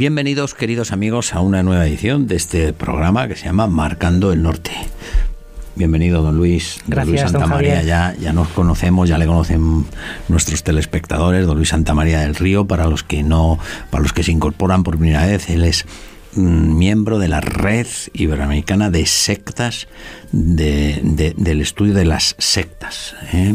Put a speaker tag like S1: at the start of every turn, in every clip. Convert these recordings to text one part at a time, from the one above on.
S1: Bienvenidos, queridos amigos, a una nueva edición de este programa que se llama Marcando el Norte. Bienvenido, don Luis.
S2: Gracias,
S1: don Luis Santa
S2: don
S1: María, ya, ya nos conocemos, ya le conocen nuestros telespectadores, don Luis Santa María del Río, para los que no, para los que se incorporan por primera vez, él es miembro de la red iberoamericana de sectas de, de- del estudio de las sectas. ¿eh?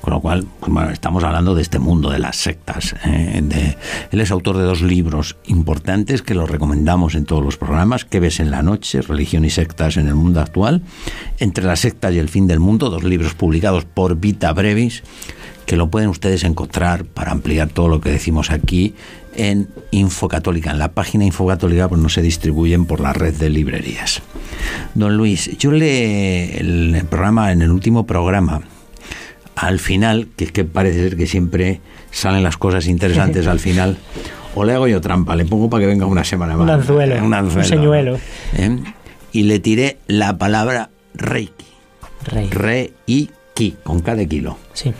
S1: Con lo cual, pues, estamos hablando de este mundo de las sectas. ¿eh? De- él es autor de dos libros importantes que los recomendamos en todos los programas. ¿Qué ves en la noche? Religión y sectas en el mundo actual. Entre las sectas y el fin del mundo, dos libros publicados por Vita Brevis que lo pueden ustedes encontrar para ampliar todo lo que decimos aquí en Infocatólica. En la página Infocatólica pues no se distribuyen por la red de librerías. Don Luis, yo le el programa en el último programa al final, que es que parece ser que siempre salen las cosas interesantes al final, o le hago yo trampa, le pongo para que venga una semana más.
S2: Un anzuelo,
S1: Un, anzuelo,
S2: un señuelo.
S1: ¿Eh? Y le tiré la palabra Reiki.
S2: Rey.
S1: Reiki, con cada kilo.
S2: Sí.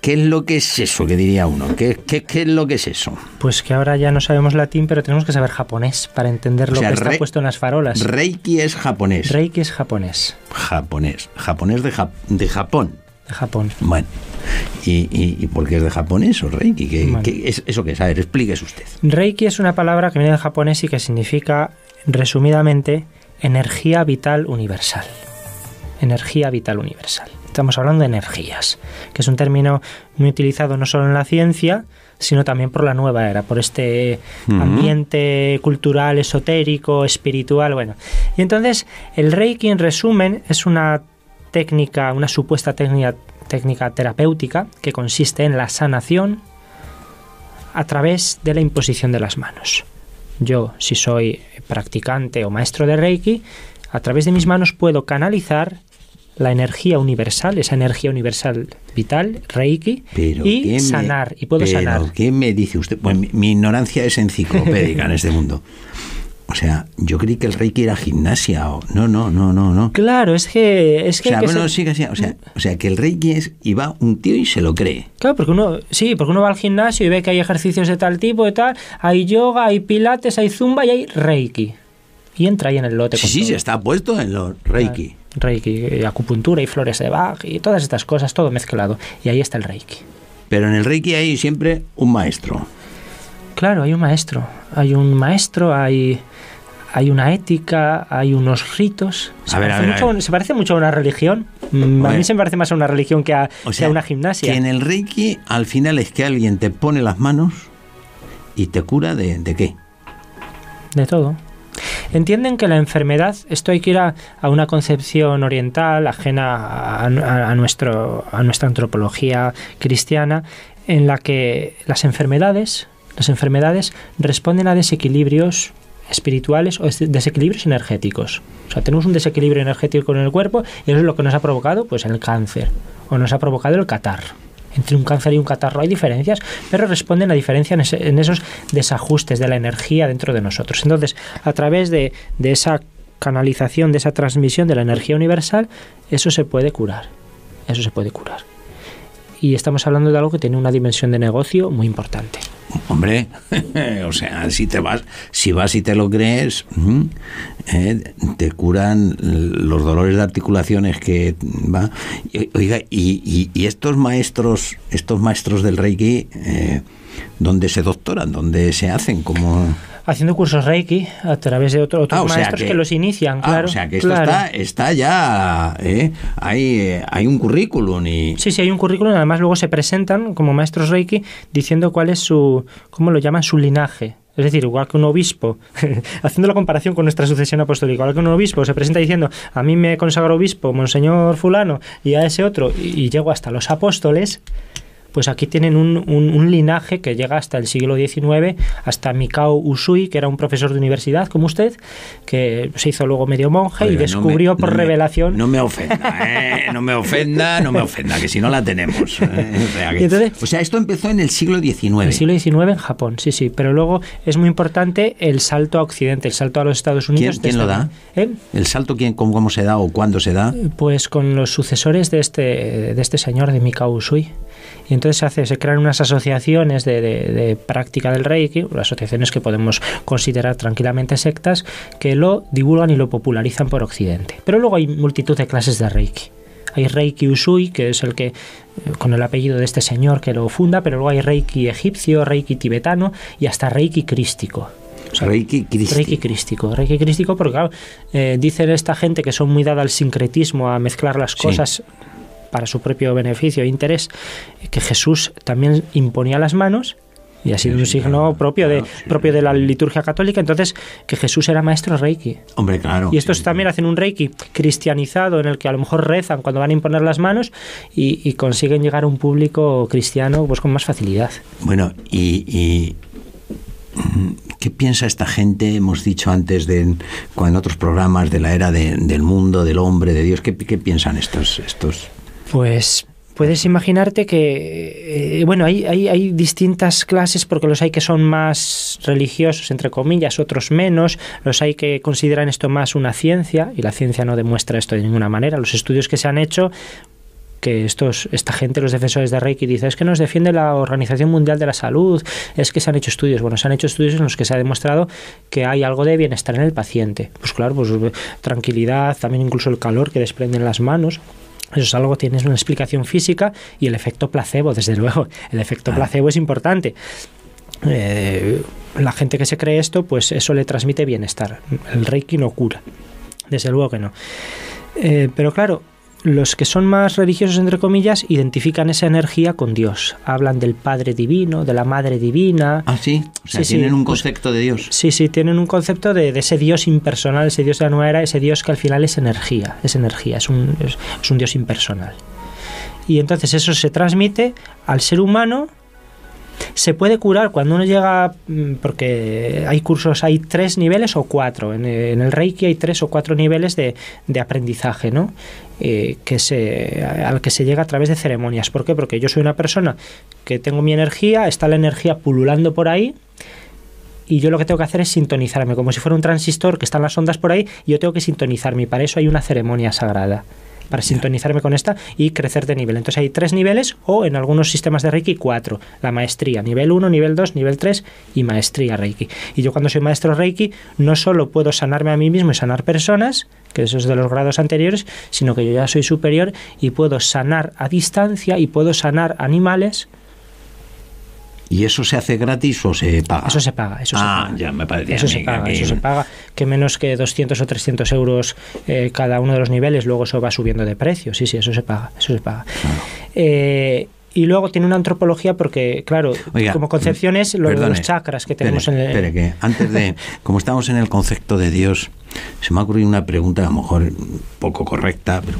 S1: ¿Qué es lo que es eso? Que diría uno. ¿Qué, qué, qué es lo que es eso?
S2: Pues que ahora ya no sabemos latín, pero tenemos que saber japonés para entender
S1: O
S2: lo
S1: sea,
S2: que está
S1: re-
S2: puesto en las farolas.
S1: Reiki es japonés.
S2: Reiki es japonés,
S1: Japonés. Japonés de, Jap- de Japón.
S2: de Japón.
S1: Bueno. ¿Y, y, y por qué es de japonés o Reiki? ¿Qué,
S2: Bueno.
S1: qué es eso que es? A ver, explíquese usted.
S2: Reiki es una palabra que viene del japonés y que significa, resumidamente, energía vital universal. Energía vital universal. Estamos hablando de energías, que es un término muy utilizado no solo en la ciencia, sino también por la nueva era, por este ambiente cultural, esotérico, espiritual, bueno. Y entonces, el Reiki, en resumen, es una técnica, una supuesta técnica, técnica terapéutica que consiste en la sanación a través de la imposición de las manos. Yo, si soy practicante o maestro de Reiki, a través de mis manos puedo canalizar la energía universal, esa energía universal vital, Reiki,
S1: Pero
S2: y
S1: ¿qué me-
S2: sanar, y puedo
S1: pero
S2: sanar.
S1: ¿Qué me dice usted? Pues mi, mi ignorancia es enciclopédica en este mundo. O sea, yo creí que el Reiki era gimnasia. O... No, no, no, no, no.
S2: Claro, es que... Es
S1: O
S2: que
S1: sea,
S2: hay que
S1: bueno, así. O sea, o sea, que el Reiki es. Y va un tío y se lo cree.
S2: Claro, porque uno, sí, porque uno va al gimnasio y ve que hay ejercicios de tal tipo, de tal, hay yoga, hay pilates, hay zumba y hay Reiki. Y entra ahí en el lote.
S1: Sí,
S2: con
S1: sí,
S2: todo.
S1: sí, está puesto en los Reiki.
S2: Reiki, eh, acupuntura y flores de Bach y todas estas cosas, todo mezclado. Y ahí está el Reiki.
S1: Pero en el Reiki hay siempre un maestro.
S2: Claro, hay un maestro. Hay un maestro, hay, hay una ética, hay unos ritos. Se,
S1: A ver,
S2: parece,
S1: ver,
S2: mucho,
S1: a ver.
S2: se parece mucho a una religión. Mm, A mí se me parece más a una religión que a,
S1: O
S2: que
S1: sea,
S2: a una gimnasia.
S1: Que en el Reiki al final es que alguien te pone las manos y te cura de, de qué.
S2: De todo. Entienden que la enfermedad, esto hay que ir a, una concepción oriental, ajena a, nuestro, a nuestra antropología cristiana, en la que las enfermedades, las enfermedades responden a desequilibrios espirituales o des- desequilibrios energéticos. O sea, tenemos un desequilibrio energético en el cuerpo y eso es lo que nos ha provocado pues el cáncer o nos ha provocado el catarro. Entre un cáncer y un catarro hay diferencias, pero responden a diferencia en, en esos desajustes de la energía dentro de nosotros. Entonces, a través de, de esa canalización, de esa transmisión de la energía universal, eso se puede curar. Eso se puede curar. Y estamos hablando de algo que tiene una dimensión de negocio muy importante.
S1: Hombre, o sea, si te vas, si vas y te lo crees, mm, eh, te curan los dolores de articulaciones que va. Oiga, y, y- y estos maestros, estos maestros del Reiki, eh, ¿dónde se doctoran? ¿Dónde se hacen? Como
S2: Haciendo cursos Reiki a través de otro- otros
S1: Ah,
S2: maestros que, los inician,
S1: Ah,
S2: claro.
S1: o sea que esto
S2: claro.
S1: está, está ya, ¿eh? hay, eh, hay un currículum y
S2: Sí, sí, hay un currículum, además luego se presentan como maestros Reiki diciendo cuál es su, ¿cómo lo llaman? Su linaje. Es decir, igual que un obispo, haciendo la comparación con nuestra sucesión apostólica, igual que un obispo se presenta diciendo, a mí me consagró obispo, monseñor fulano, y a ese otro, y, y llego hasta los apóstoles, pues aquí tienen un, un- un linaje que llega hasta el siglo XIX, hasta Mikao Usui, que era un profesor de universidad como usted, que se hizo luego medio monje y
S1: no
S2: descubrió
S1: me-
S2: por
S1: no me-
S2: revelación
S1: no me ofenda, ¿eh? no me ofenda, no me ofenda, que si no la tenemos. ¿eh? O, sea que-
S2: entonces-
S1: o sea, esto empezó en el siglo XIX.
S2: El siglo XIX en Japón, sí, sí, pero luego es muy importante el salto a Occidente, el salto a los Estados Unidos.
S1: ¿Quién- lo
S2: esta- ¿Eh?
S1: ¿El salto quién, cómo, cómo se da o cuándo se da?
S2: Pues con los sucesores de este, de este señor, de Mikao Usui. Y entonces se, hace, se crean unas asociaciones de, de, práctica del Reiki, asociaciones que podemos considerar tranquilamente sectas, que lo divulgan y lo popularizan por Occidente. Pero luego hay multitud de clases de Reiki. Hay Reiki Usui, que es el que, eh, con el apellido de este señor que lo funda, pero luego hay Reiki egipcio, Reiki tibetano y hasta Reiki crístico.
S1: reiki crístico.
S2: Reiki crístico. Reiki crístico porque, claro, eh, dicen esta gente que son muy dada al sincretismo, a mezclar las cosas para su propio beneficio e interés, que Jesús también imponía las manos y ha sido un signo propio de propio de la liturgia católica, entonces que Jesús era maestro reiki.
S1: Hombre, claro.
S2: Y estos también hacen un reiki cristianizado en el que a lo mejor rezan cuando van a imponer las manos y, consiguen llegar a un público cristiano pues con más facilidad.
S1: Bueno, y, ¿Qué piensa esta gente? Hemos dicho antes de, en otros programas de la era del mundo, del hombre, de Dios. ¿Qué, qué piensan estos, estos
S2: pues puedes imaginarte que, eh, bueno, hay, hay, hay, distintas clases porque los hay que son más religiosos, entre comillas, otros menos, los hay que consideran esto más una ciencia y la ciencia no demuestra esto de ninguna manera. Los estudios que se han hecho que estos, esta gente, los defensores de Reiki, dice es que nos defiende la Organización Mundial de la Salud, es que se han hecho estudios. Bueno, se han hecho estudios en los que se ha demostrado que hay algo de bienestar en el paciente. Pues claro, pues tranquilidad, también incluso el calor que desprenden las manos. Eso es algo, tienes una explicación física y el efecto placebo, desde luego. El efecto placebo es importante. Eh, la gente que se cree esto, pues eso le transmite bienestar. El Reiki no cura. Desde luego que no. Eh, pero claro, los que son más religiosos, entre comillas, identifican esa energía con Dios. Hablan del Padre Divino, de la Madre Divina.
S1: Ah, sí. O sea, tienen un pues concepto de Dios.
S2: Sí, sí, tienen un concepto de, ese Dios impersonal, ese Dios de la nueva era, ese Dios que al final es energía. Es energía, es un, es un Dios impersonal. Y entonces eso se transmite al ser humano se puede curar cuando uno llega, mm, porque hay cursos, hay tres niveles o cuatro. En, el Reiki hay tres o cuatro niveles de, de aprendizaje, ¿no? Eh, que se, al que se llega a través de ceremonias. ¿Por qué? Porque yo soy una persona que tengo mi energía, está la energía pululando por ahí, y yo lo que tengo que hacer es sintonizarme, como si fuera un transistor que están las ondas por ahí, y yo tengo que sintonizarme, y para eso hay una ceremonia sagrada para sintonizarme con esta y crecer de nivel. Entonces hay tres niveles o en algunos sistemas de Reiki cuatro. La maestría, nivel 1, nivel 2, nivel 3 y maestría Reiki. Y yo cuando soy maestro Reiki no solo puedo sanarme a mí mismo y sanar personas, que eso es de los grados anteriores, sino que yo ya soy superior y puedo sanar a distancia y puedo sanar animales
S1: ¿Y eso se hace gratis o se paga?
S2: Eso se paga. Eso
S1: ah,
S2: se paga.
S1: ya me parecía.
S2: Eso se paga, eso se paga. Que menos que 200 o 300 euros eh, cada uno de los niveles, luego eso va subiendo de precio. Sí, sí, eso se paga. Eso se paga. Eh, y luego tiene una antropología porque, claro, como concepciones, los chakras que tenemos
S1: en el... Espere, que antes de... Como estamos en el concepto de Dios, se me ha ocurrido una pregunta, a lo mejor poco correcta, pero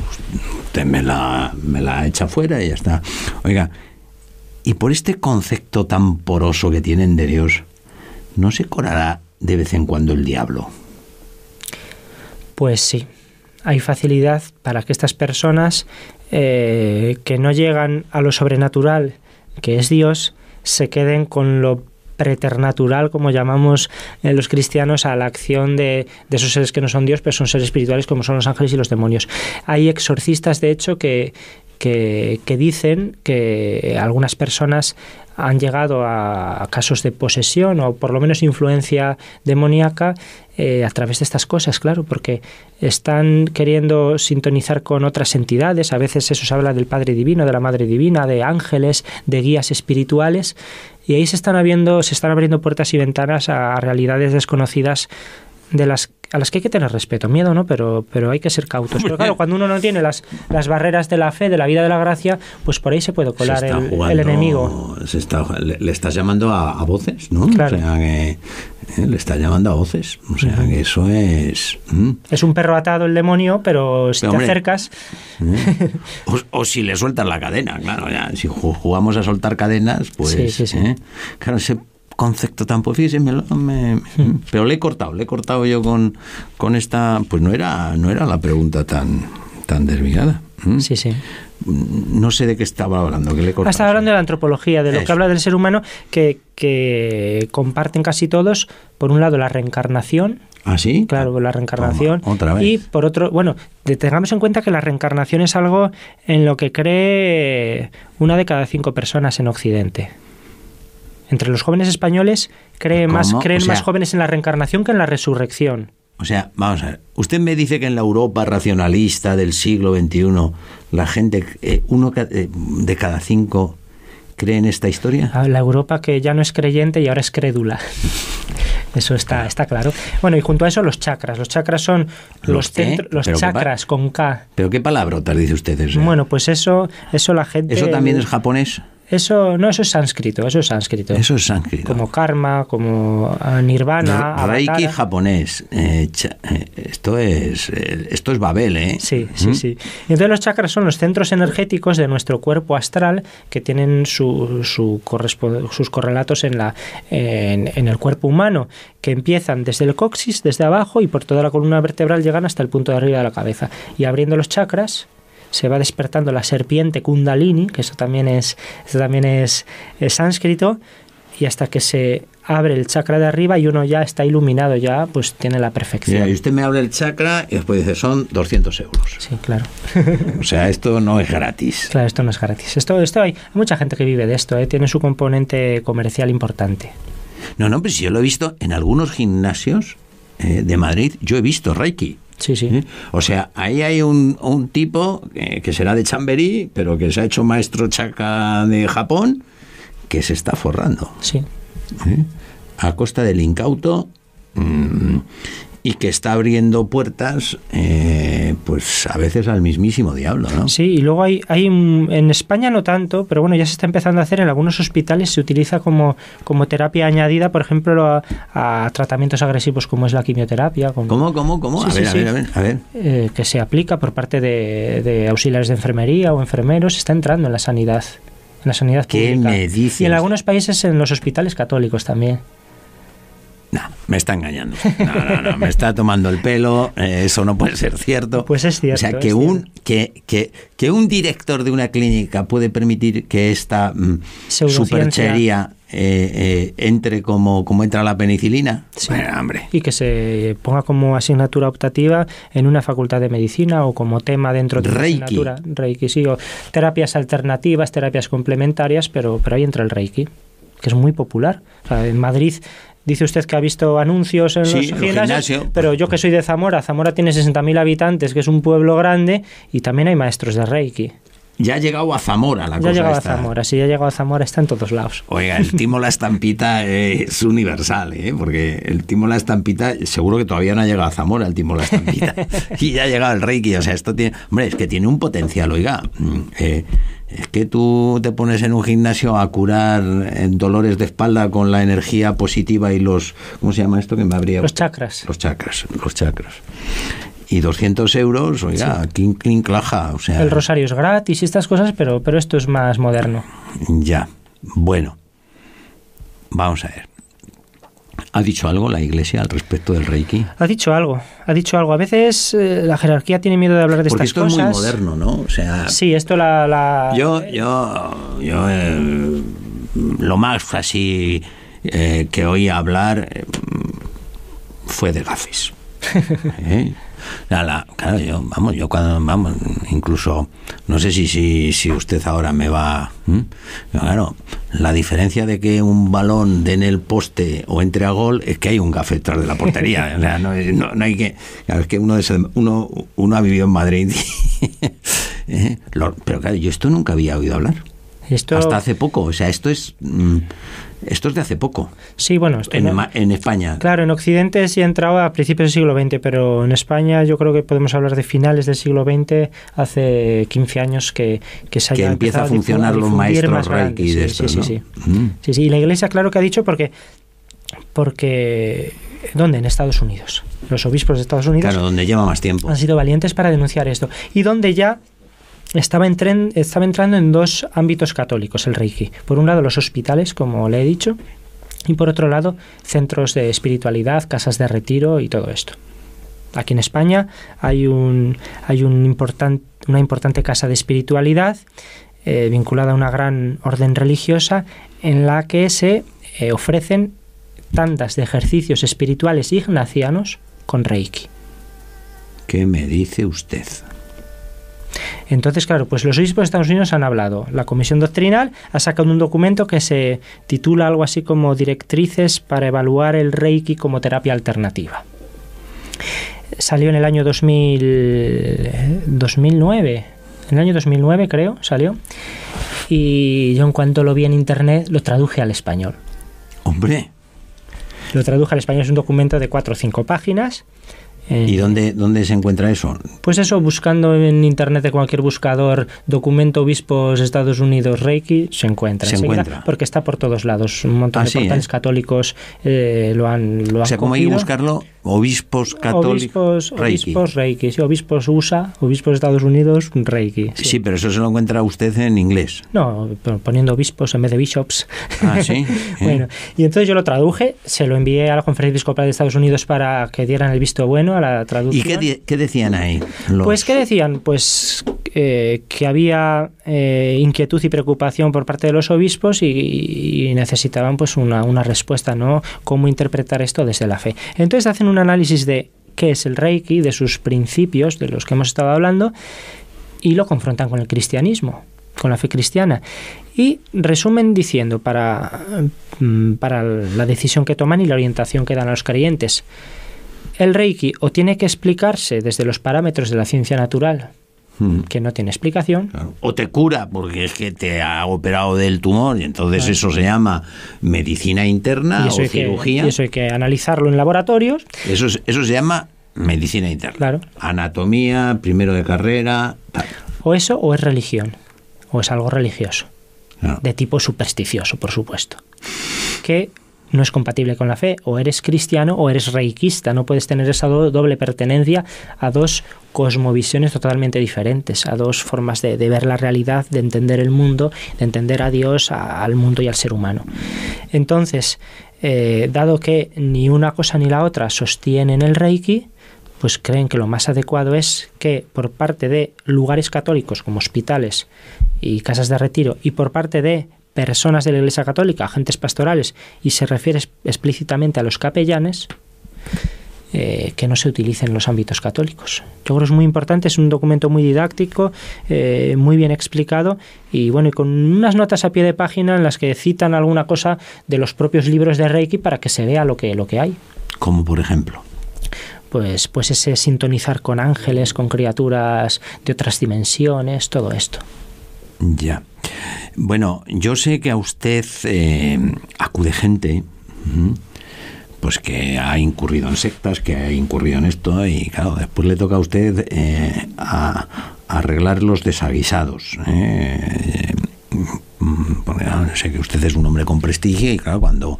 S1: usted me la, me la echa fuera y ya está. Oiga, y por este concepto tan poroso que tienen de Dios, ¿no se corará de vez en cuando el diablo?
S2: Pues sí, hay facilidad para que estas personas eh, que no llegan a lo sobrenatural, que es Dios, se queden con lo preternatural, como llamamos en los cristianos, a la acción de, de, esos seres que no son Dios, pero son seres espirituales como son los ángeles y los demonios. Hay exorcistas, de hecho, que, que, dicen que algunas personas han llegado a, casos de posesión o por lo menos influencia demoníaca eh, a través de estas cosas, claro, porque están queriendo sintonizar con otras entidades, a veces eso se habla del Padre Divino, de la Madre Divina, de ángeles, de guías espirituales, y ahí se están abriendo, se están abriendo puertas y ventanas a realidades desconocidas de las a las que hay que tener respeto, miedo no, pero, pero hay que ser cautos. Pero claro, cuando uno no tiene las, las barreras de la fe, de la vida de la gracia, pues por ahí se puede colar el, enemigo.
S1: Se está, le, estás llamando a, voces, ¿no? O sea que eh, le estás llamando a voces. O sea que eso es...
S2: Es un perro atado el demonio, pero si te acercas...
S1: ¿eh? O, si le sueltas la cadena, claro, ya. Si jugamos a soltar cadenas, pues... Sí, sí, ¿eh? Claro, se concepto tan fíjese, me, me, pero le he cortado, le he cortado yo con, con esta, pues no era, no era la pregunta tan, tan desviada.
S2: Sí, sí.
S1: No sé de qué estaba hablando. Que le
S2: estaba hablando de la antropología, de lo que habla del ser humano, que, que comparten casi todos, por un lado, la reencarnación,
S1: ¿Ah, sí?
S2: Claro, la reencarnación.
S1: Toma, otra vez.
S2: Y por otro, bueno, tengamos en cuenta que la reencarnación es algo en lo que cree una de cada cinco personas en Occidente. Entre los jóvenes españoles cree más, creen
S1: O sea-
S2: más jóvenes en la reencarnación que en la resurrección.
S1: O sea, vamos a ver. Usted me dice que en la Europa racionalista del siglo XXI, la gente, eh, uno eh, de cada cinco, cree en esta historia.
S2: A La Europa que ya no es creyente y ahora es crédula. Eso está, está claro. Bueno, y junto a eso los chakras. Los chakras son
S1: ¿Los
S2: los, chakras con K.
S1: Pero qué palabrotas dice usted. o sea,
S2: Bueno, pues eso, eso la gente.
S1: ¿Eso también es japonés?
S2: Eso, no, eso es sánscrito, eso es sánscrito.
S1: Eso es sánscrito.
S2: Como karma, como ah, nirvana,
S1: Re- Reiki
S2: avatara.
S1: japonés. Eh, cha- eh, esto es eh, esto es Babel, ¿eh?
S2: Sí, sí,
S1: ¿Mm?
S2: sí. Y entonces los chakras son los centros energéticos de nuestro cuerpo astral que tienen su, su sus correlatos en, la, en, en el cuerpo humano, que empiezan desde el coxis, desde abajo, y por toda la columna vertebral llegan hasta el punto de arriba de la cabeza. Y abriendo los chakras se va despertando la serpiente kundalini, que eso también es, eso también es, es sánscrito, y hasta que se abre el chakra de arriba y uno ya está iluminado, ya pues tiene la perfección.
S1: Mira, y usted me abre el chakra y después dice, son 200 euros.
S2: Sí, claro.
S1: O sea, esto no es gratis.
S2: Claro, esto no es gratis. Esto, esto hay, hay mucha gente que vive de esto, ¿eh? tiene su componente comercial importante.
S1: No, no, pero si yo lo he visto en algunos gimnasios eh, de Madrid, yo he visto Reiki.
S2: Sí, sí.
S1: ¿eh? O sea, ahí hay un, un tipo eh, que será de Chamberí, pero que se ha hecho maestro chaka de Japón, que se está forrando
S2: Sí.
S1: ¿eh? a costa del incauto mm, y que está abriendo puertas, eh, pues a veces al mismísimo diablo, ¿no?
S2: Sí, y luego hay, hay un- en España no tanto, pero bueno, ya se está empezando a hacer en algunos hospitales, se utiliza como, como terapia añadida, por ejemplo, a, a tratamientos agresivos como es la quimioterapia, como,
S1: ¿Cómo, cómo, cómo?
S2: Sí,
S1: a,
S2: sí,
S1: ver, a
S2: sí.
S1: ver, a ver, a ver.
S2: eh, que se aplica por parte de, de auxiliares de enfermería o enfermeros, está entrando en la sanidad. En la sanidad
S1: ¿Qué
S2: pública.
S1: me dices?
S2: Y en algunos países en los hospitales católicos también.
S1: No, me está engañando. No, no, no, me está tomando el pelo. eh, eso no puede ser cierto.
S2: Pues es cierto,
S1: O sea, que un, que, que, que un director de una clínica puede permitir que esta mm, superchería eh, eh, entre como, como entra la penicilina.
S2: Sí.
S1: Bueno, hombre.
S2: y que se ponga como asignatura optativa en una facultad de medicina o como tema dentro de una
S1: Reiki.
S2: asignatura Reiki, sí, o terapias alternativas, terapias complementarias, pero, pero ahí entra el Reiki, que es muy popular. O sea, en Madrid dice usted que ha visto anuncios en
S1: Sí,
S2: los gimnasios,
S1: gimnasios.
S2: pero yo que soy de Zamora, Zamora tiene 60.000 habitantes, que es un pueblo grande, y también hay maestros de Reiki.
S1: Ya ha llegado a Zamora la
S2: Ya ha
S1: cosa
S2: llegado a. Zamora, si ya ha llegado a Zamora, está en todos lados.
S1: Oiga, el timo la estampita es universal, ¿eh? porque el timo la estampita, seguro que todavía no ha llegado a Zamora el timo la estampita. y ya ha llegado el Reiki, o sea, esto tiene. Hombre, es que tiene un potencial, oiga. mm, eh, es que tú te pones en un gimnasio a curar eh, dolores de espalda con la energía positiva y los. ¿Cómo se llama esto que me habría
S2: Los chakras.
S1: Los chakras, los chakras. Y 200 euros, oiga, clink, clink, claja, o sea.
S2: El rosario es gratis y estas cosas, pero, pero esto es más moderno.
S1: Ya. Bueno, vamos a ver. ¿Ha dicho algo la Iglesia al respecto del Reiki?
S2: Ha dicho algo, ha dicho algo. A veces eh, la jerarquía tiene miedo de hablar de
S1: Porque
S2: estas
S1: esto
S2: cosas.
S1: es muy moderno, ¿no? O sea,
S2: Sí, esto la... la-
S1: yo, yo, yo, eh, lo más así eh, que oí hablar fue de gafes. La- la- claro, yo, vamos, yo cuando, vamos, incluso, no sé si, si, si usted ahora me va, claro, la diferencia de que un balón dé en el poste o entre a gol es que hay un gafe detrás de la portería, o sea, no, no- no hay que, claro, es que uno, el- uno, uno ha vivido en Madrid, ¿eh? Pero claro, yo esto nunca había oído hablar,
S2: esto,
S1: hasta hace poco, o sea, esto es, mm, esto es de hace poco,
S2: sí, bueno, esto
S1: en,
S2: no-
S1: Ma- en España.
S2: Claro, en Occidente sí entraba a principios del siglo XX, pero en España yo creo que podemos hablar de finales del siglo XX, hace 15 años que, que se
S1: que empieza a funcionar los maestros. Reiki de
S2: Sí,
S1: esto,
S2: sí,
S1: ¿no?
S2: sí, sí.
S1: Mm.
S2: Sí, sí, y la Iglesia claro que ha dicho porque porque ¿dónde? En Estados Unidos. Los obispos de Estados Unidos
S1: Claro, donde lleva más tiempo.
S2: han sido valientes para denunciar esto. Y donde ya estaba, entren- estaba entrando en dos ámbitos católicos el Reiki. Por un lado los hospitales, como le he dicho, y por otro lado centros de espiritualidad, casas de retiro y todo esto. Aquí en España hay, un, hay una importante casa de espiritualidad eh, vinculada a una gran orden religiosa en la que se eh, ofrecen tandas de ejercicios espirituales ignacianos con Reiki.
S1: ¿Qué me dice usted?
S2: Entonces, claro, pues los obispos de Estados Unidos han hablado. La Comisión Doctrinal ha sacado un documento que se titula algo así como Directrices para evaluar el Reiki como terapia alternativa. Salió en el año 2000, 2009, en el año 2009 creo, salió. Y yo en cuanto lo vi en internet lo traduje al español.
S1: Hombre.
S2: Lo traduje al español, es un documento de cuatro o cinco páginas
S1: ¿Y eh, dónde, dónde se encuentra eso?
S2: Pues eso, buscando en internet de cualquier buscador documento obispos Estados Unidos Reiki, se encuentra.
S1: Se encuentra.
S2: Porque está por todos lados. Un montón
S1: Ah,
S2: de
S1: sí,
S2: portales
S1: ¿eh?
S2: católicos eh, lo han lo
S1: O sea,
S2: han
S1: ¿cómo hay que buscarlo? Obispos católicos.
S2: Obispos, obispos Reiki. Sí, obispos USA, obispos Estados Unidos Reiki.
S1: Sí.
S2: sí.
S1: pero eso se lo encuentra usted en inglés.
S2: No, poniendo obispos en vez de bishops.
S1: Ah, sí.
S2: bueno, y entonces yo lo traduje, se lo envié a la Conferencia Episcopal de Estados Unidos para que dieran el visto bueno a la traducción.
S1: ¿Y qué, decían ahí? los-
S2: Pues, ¿qué decían? Pues eh, que había eh, inquietud y preocupación por parte de los obispos y, y necesitaban pues una, una respuesta, ¿no? Cómo interpretar esto desde la fe. Entonces hacen un análisis de qué es el Reiki, de sus principios, de los que hemos estado hablando, y lo confrontan con el cristianismo, con la fe cristiana. Y resumen diciendo para, mm, para la decisión que toman y la orientación que dan a los creyentes. El Reiki o tiene que explicarse desde los parámetros de la ciencia natural,
S1: Mm,
S2: que no tiene explicación,
S1: claro. O te cura porque es que te ha operado del tumor y entonces eso se llama medicina interna
S2: y, eso
S1: o
S2: hay que,
S1: cirugía.
S2: y eso hay que analizarlo en laboratorios,
S1: Eso, es- eso se llama medicina interna.
S2: Claro.
S1: Anatomía, primero de carrera. tal.
S2: o eso o es religión, o es algo religioso,
S1: Claro.
S2: de tipo supersticioso, por supuesto, que no es compatible con la fe, o eres cristiano o eres reikista, no puedes tener esa do- doble pertenencia a dos cosmovisiones totalmente diferentes, a dos formas de, ver la realidad, de entender el mundo, de entender a Dios, al mundo y al ser humano. Entonces, eh, dado que ni una cosa ni la otra sostienen el Reiki, pues creen que lo más adecuado es que por parte de lugares católicos como hospitales y casas de retiro y por parte de personas de la Iglesia Católica, agentes pastorales, y se refiere explícitamente a los capellanes, eh, que no se utilicen en los ámbitos católicos. Yo creo que es muy importante, es un documento muy didáctico, eh, muy bien explicado y bueno, y con unas notas a pie de página en las que citan alguna cosa de los propios libros de Reiki para que se vea lo que, lo que hay
S1: Como por ejemplo.
S2: pues, pues ese sintonizar con ángeles, con criaturas de otras dimensiones, todo esto.
S1: Ya. Bueno, yo sé que a usted eh, acude gente, pues que ha incurrido en sectas, que ha incurrido en esto, y claro, después le toca a usted eh, a, a arreglar los desaguisados. ¿eh? Porque claro, sé que usted es un hombre con prestigio y claro, cuando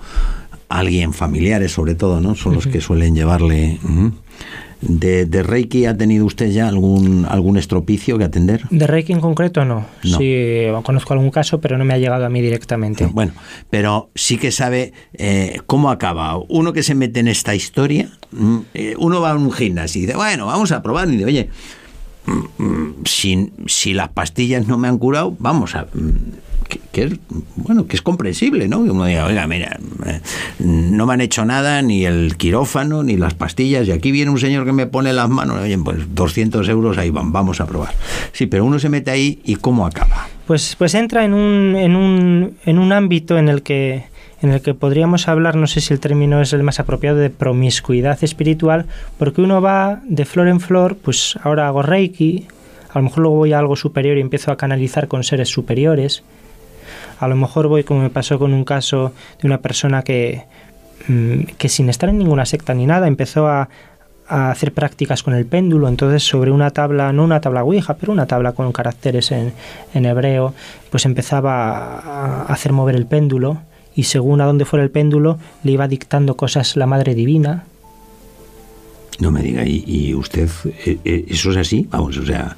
S1: alguien, familiares sobre todo, ¿no? Son los que suelen llevarle... De, de Reiki ha tenido usted ya algún algún estropicio que atender?
S2: De Reiki en concreto no.
S1: No.
S2: Sí, conozco algún caso, pero no me ha llegado a mí directamente.
S1: Bueno, pero sí que sabe eh, cómo acaba. Uno que se mete en esta historia, mm, eh, uno va a un gimnasio y dice, bueno, vamos a probar. Y dice, oye, mm, mm, si, si las pastillas no me han curado, vamos a... Que, que es, bueno, que es comprensible, ¿no? Que uno diga, oiga, mira, eh, no me han hecho nada, ni el quirófano, ni las pastillas, y aquí viene un señor que me pone las manos, oye, pues 200 euros, ahí van, vamos a probar. Sí, pero uno se mete ahí y ¿cómo acaba?
S2: Pues, pues entra en un, en, un, en un ámbito en el que en el que podríamos hablar, no sé si el término es el más apropiado, de promiscuidad espiritual, porque uno va de flor en flor, pues ahora hago Reiki, a lo mejor luego voy a algo superior y empiezo a canalizar con seres superiores, a lo mejor voy como me pasó con un caso de una persona que, mm, que sin estar en ninguna secta ni nada empezó a, hacer prácticas con el péndulo, entonces sobre una tabla, no una tabla ouija, pero una tabla con caracteres en, en hebreo, pues empezaba a hacer mover el péndulo y según a dónde fuera el péndulo le iba dictando cosas la Madre Divina.
S1: No me diga, ¿y, y usted, eh, eh, eso es así? Vamos, o sea...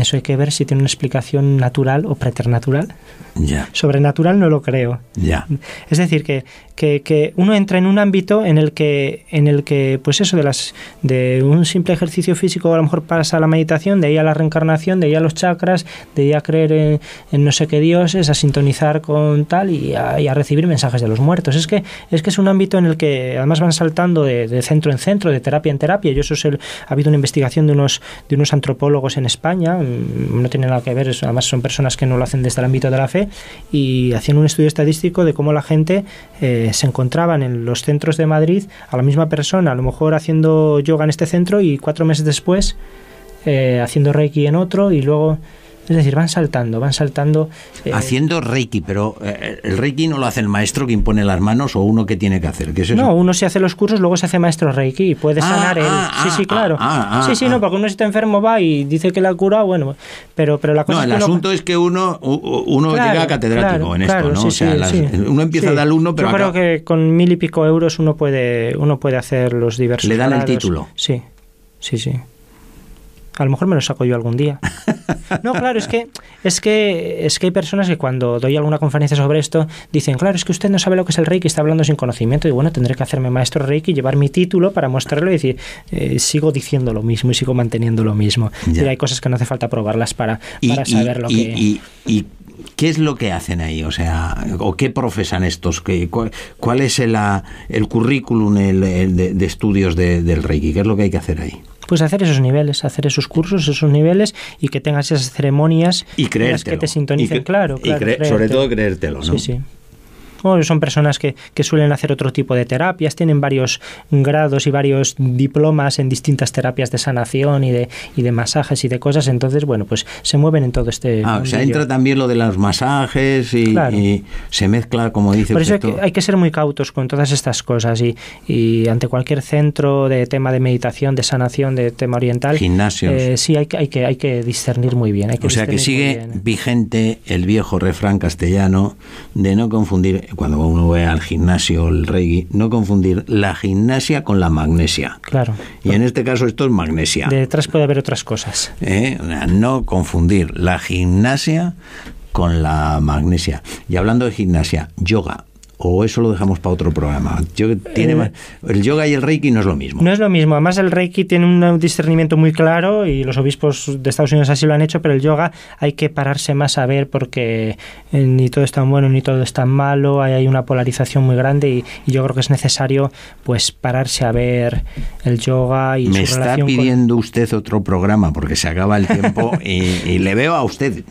S2: Eso hay que ver si tiene una explicación natural o preternatural.
S1: Ya.
S2: Sobrenatural no lo creo.
S1: Ya.
S2: Es decir, que, que, que, uno entra en un ámbito en el que, en el que, pues eso, de las de un simple ejercicio físico a lo mejor pasa a la meditación, de ahí a la reencarnación, de ahí a los chakras, de ahí a creer en, en no sé qué dioses, a sintonizar con tal y a, y a, recibir mensajes de los muertos. Es que, es que es un ámbito en el que además van saltando de, de centro en centro, de terapia en terapia. Y eso es el, ha habido una investigación de unos, de unos antropólogos en España, mm, no tiene nada que ver, además son personas que no lo hacen desde el ámbito de la fe, y hacían un estudio estadístico de cómo la gente eh, se encontraban en los centros de Madrid a la misma persona, a lo mejor haciendo yoga en este centro y cuatro meses después eh, haciendo reiki en otro y luego es decir, van saltando, van saltando.
S1: Eh, Haciendo reiki, pero eh, el reiki no lo hace el maestro que impone las manos o uno que tiene que hacer. ¿Qué es eso?
S2: No, uno se hace los cursos, luego se hace maestro reiki y puede sanar él.
S1: ah,
S2: sí, sí,
S1: ah,
S2: claro.
S1: ah, ah,
S2: sí, sí,
S1: ah.
S2: no, porque uno si está enfermo va y dice que la ha curado, bueno, pero, pero la cosa
S1: No,
S2: es
S1: el
S2: que uno-
S1: asunto es que uno, uno
S2: Claro,
S1: llega catedrático
S2: claro,
S1: en esto,
S2: claro,
S1: ¿no?
S2: sí,
S1: o sea,
S2: sí,
S1: las-
S2: sí.
S1: uno empieza de alumno, pero
S2: Yo creo que con mil y pico euros uno puede, uno puede hacer los diversos.
S1: Le dan el título.
S2: Sí, sí, sí. A lo mejor me lo saco yo algún día. No, claro, es que, es que es que hay personas que cuando doy alguna conferencia sobre esto dicen, claro, es que usted no sabe lo que es el Reiki, está hablando sin conocimiento. Y bueno, tendré que hacerme maestro Reiki, llevar mi título para mostrarlo y decir, eh, sigo diciendo lo mismo y sigo manteniendo lo mismo. Y hay cosas que no hace falta probarlas para, para
S1: y-
S2: saber lo
S1: y-
S2: que.
S1: y- y qué es lo que hacen ahí? O sea, ¿o qué profesan estos? ¿Qué- cuál, cuál es el, el currículum el- el de, de estudios de- del Reiki? ¿Qué es lo que hay que hacer ahí?
S2: Pues hacer esos niveles, hacer esos cursos, esos niveles y que tengas esas ceremonias
S1: Y
S2: en las que te sintonicen,
S1: Y
S2: claro,
S1: y
S2: claro,
S1: sobre todo creértelo, ¿no?
S2: Sí, sí. Son personas que, que suelen hacer otro tipo de terapias, tienen varios grados y varios diplomas en distintas terapias de sanación y de, y de masajes y de cosas, entonces, bueno, pues se mueven en todo este...
S1: Ah, o sea, entra también lo de los masajes y,
S2: Claro.
S1: y se mezcla, como dice
S2: Por eso hay que,
S1: todo.
S2: hay que ser muy cautos con todas estas cosas y, y ante cualquier centro de tema de meditación, de sanación, de tema oriental,
S1: Gimnasios.
S2: eh, sí hay, que- hay, que, hay que discernir muy bien. Hay que
S1: O sea que sigue vigente el viejo refrán castellano de no confundir, cuando uno ve al gimnasio, el reiki, no confundir la gimnasia con la magnesia.
S2: Claro.
S1: Y en este caso esto es magnesia.
S2: Detrás puede haber otras cosas.
S1: ¿eh? No confundir la gimnasia con la magnesia. Y hablando de gimnasia, yoga. O eso lo dejamos para otro programa. Yo- tiene
S2: Eh,
S1: más- el yoga y el reiki no es lo mismo.
S2: No es lo mismo. Además, el Reiki tiene un discernimiento muy claro y los obispos de Estados Unidos así lo han hecho, pero el yoga hay que pararse más a ver porque eh, ni todo es tan bueno ni todo es tan malo. Hay, hay una polarización muy grande y, y yo creo que es necesario pues pararse a ver el yoga y
S1: Me
S2: su
S1: está
S2: relación con-
S1: pidiendo usted otro programa porque se acaba el tiempo y, y le veo a usted.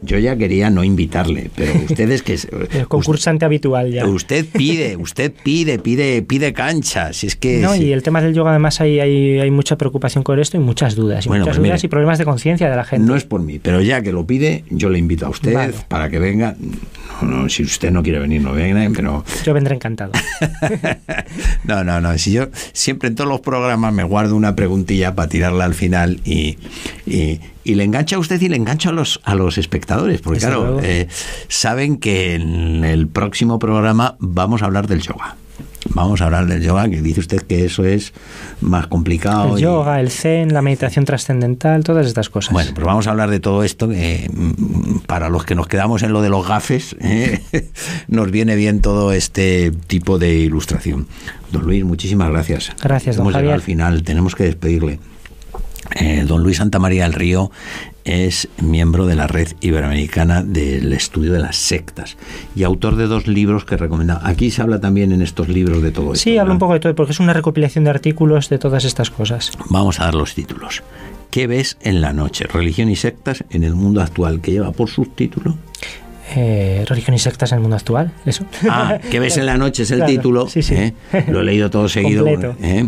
S1: Yo ya quería no invitarle, pero usted es que
S2: el concursante habitual ya.
S1: usted pide, usted pide, pide, pide cancha. Si es que
S2: No, y el tema del yoga además hay, hay, hay mucha preocupación con esto y muchas dudas. Y
S1: Bueno,
S2: muchas
S1: pues
S2: dudas
S1: mire,
S2: y problemas de conciencia de la gente.
S1: no es por mí, pero ya que lo pide, yo le invito a usted
S2: Vale.
S1: para que venga. No, no, si usted no quiere venir, no venga, pero
S2: Yo vendré encantado.
S1: no, no, no. Si yo siempre en todos los programas me guardo una preguntilla para tirarla al final y, y, y le engancha a usted y le engancho a los, a los espectadores, porque
S2: Desde
S1: claro, eh, saben que en el próximo programa vamos a hablar del yoga. Vamos a hablar del yoga, que dice usted que eso es más complicado.
S2: El
S1: y-
S2: yoga, el zen, la meditación trascendental, todas estas cosas.
S1: Bueno, pues vamos a hablar de todo esto. que, mm, para los que nos quedamos en lo de los gafes, ¿eh? nos viene bien todo este tipo de ilustración. Don Luis, muchísimas gracias.
S2: Gracias, don
S1: Hemos llegado
S2: Javier.
S1: al final, tenemos que despedirle. Eh, don Luis Santamaría del Río es miembro de la red iberoamericana del estudio de las sectas y autor de dos libros que recomendaba. Aquí se habla también en estos libros de todo esto.
S2: Sí, habla un poco de todo, porque es una recopilación de artículos de todas estas cosas.
S1: Vamos a dar los títulos. ¿Qué ves en la noche? Religión y sectas en el mundo actual, que lleva por subtítulo.
S2: Eh, religión y sectas en el mundo actual, eso.
S1: Ah, ¿qué ves en la noche? Es el
S2: Claro,
S1: título.
S2: sí, sí.
S1: ¿eh? Lo he leído todo seguido. ¿eh?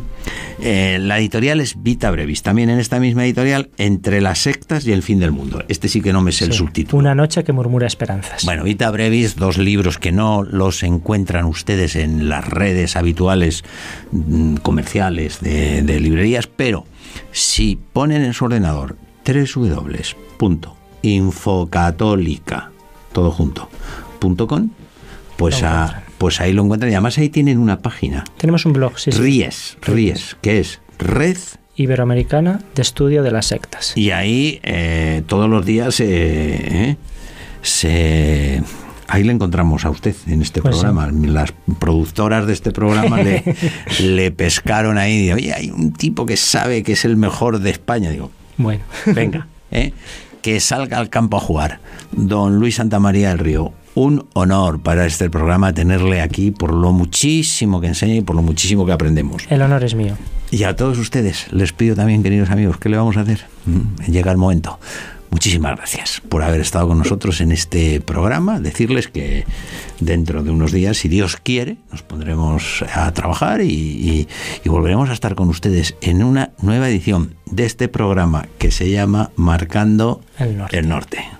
S1: Eh, la editorial es Vita Brevis. También en esta misma editorial, Entre las sectas y el fin del mundo. Este sí que no me sé el
S2: Sí,
S1: subtítulo.
S2: Una noche que murmura esperanzas.
S1: Bueno, Vita Brevis, dos libros que no los encuentran ustedes en las redes habituales mm, comerciales de, de librerías, pero si ponen en su ordenador www.infocatólica, todo junto, punto com, pues, a- pues ahí lo encuentran. Y además ahí tienen una página,
S2: Tenemos un blog, sí, sí.
S1: Ries, Ries, que es red
S2: Iberoamericana de Estudio de las Sectas.
S1: Y ahí eh, todos los días eh, se ahí le encontramos a usted en este pues programa. Las productoras de este programa le, le, pescaron ahí. Y, Oye, hay un tipo que sabe que es el mejor de España. Digo,
S2: bueno,
S1: venga, ¿eh? Que salga al campo a jugar. Don Luis Santamaría del Río, un honor para este programa tenerle aquí por lo muchísimo que enseña y por lo muchísimo que aprendemos.
S2: El honor es mío.
S1: Y a todos ustedes les pido también, queridos amigos, ¿qué le vamos a hacer? Mm, llega el momento. Muchísimas gracias por haber estado con nosotros en este programa. Decirles que dentro de unos días, si Dios quiere, nos pondremos a trabajar y, volveremos a estar con ustedes en una nueva edición de este programa que se llama Marcando
S2: el norte.
S1: El norte.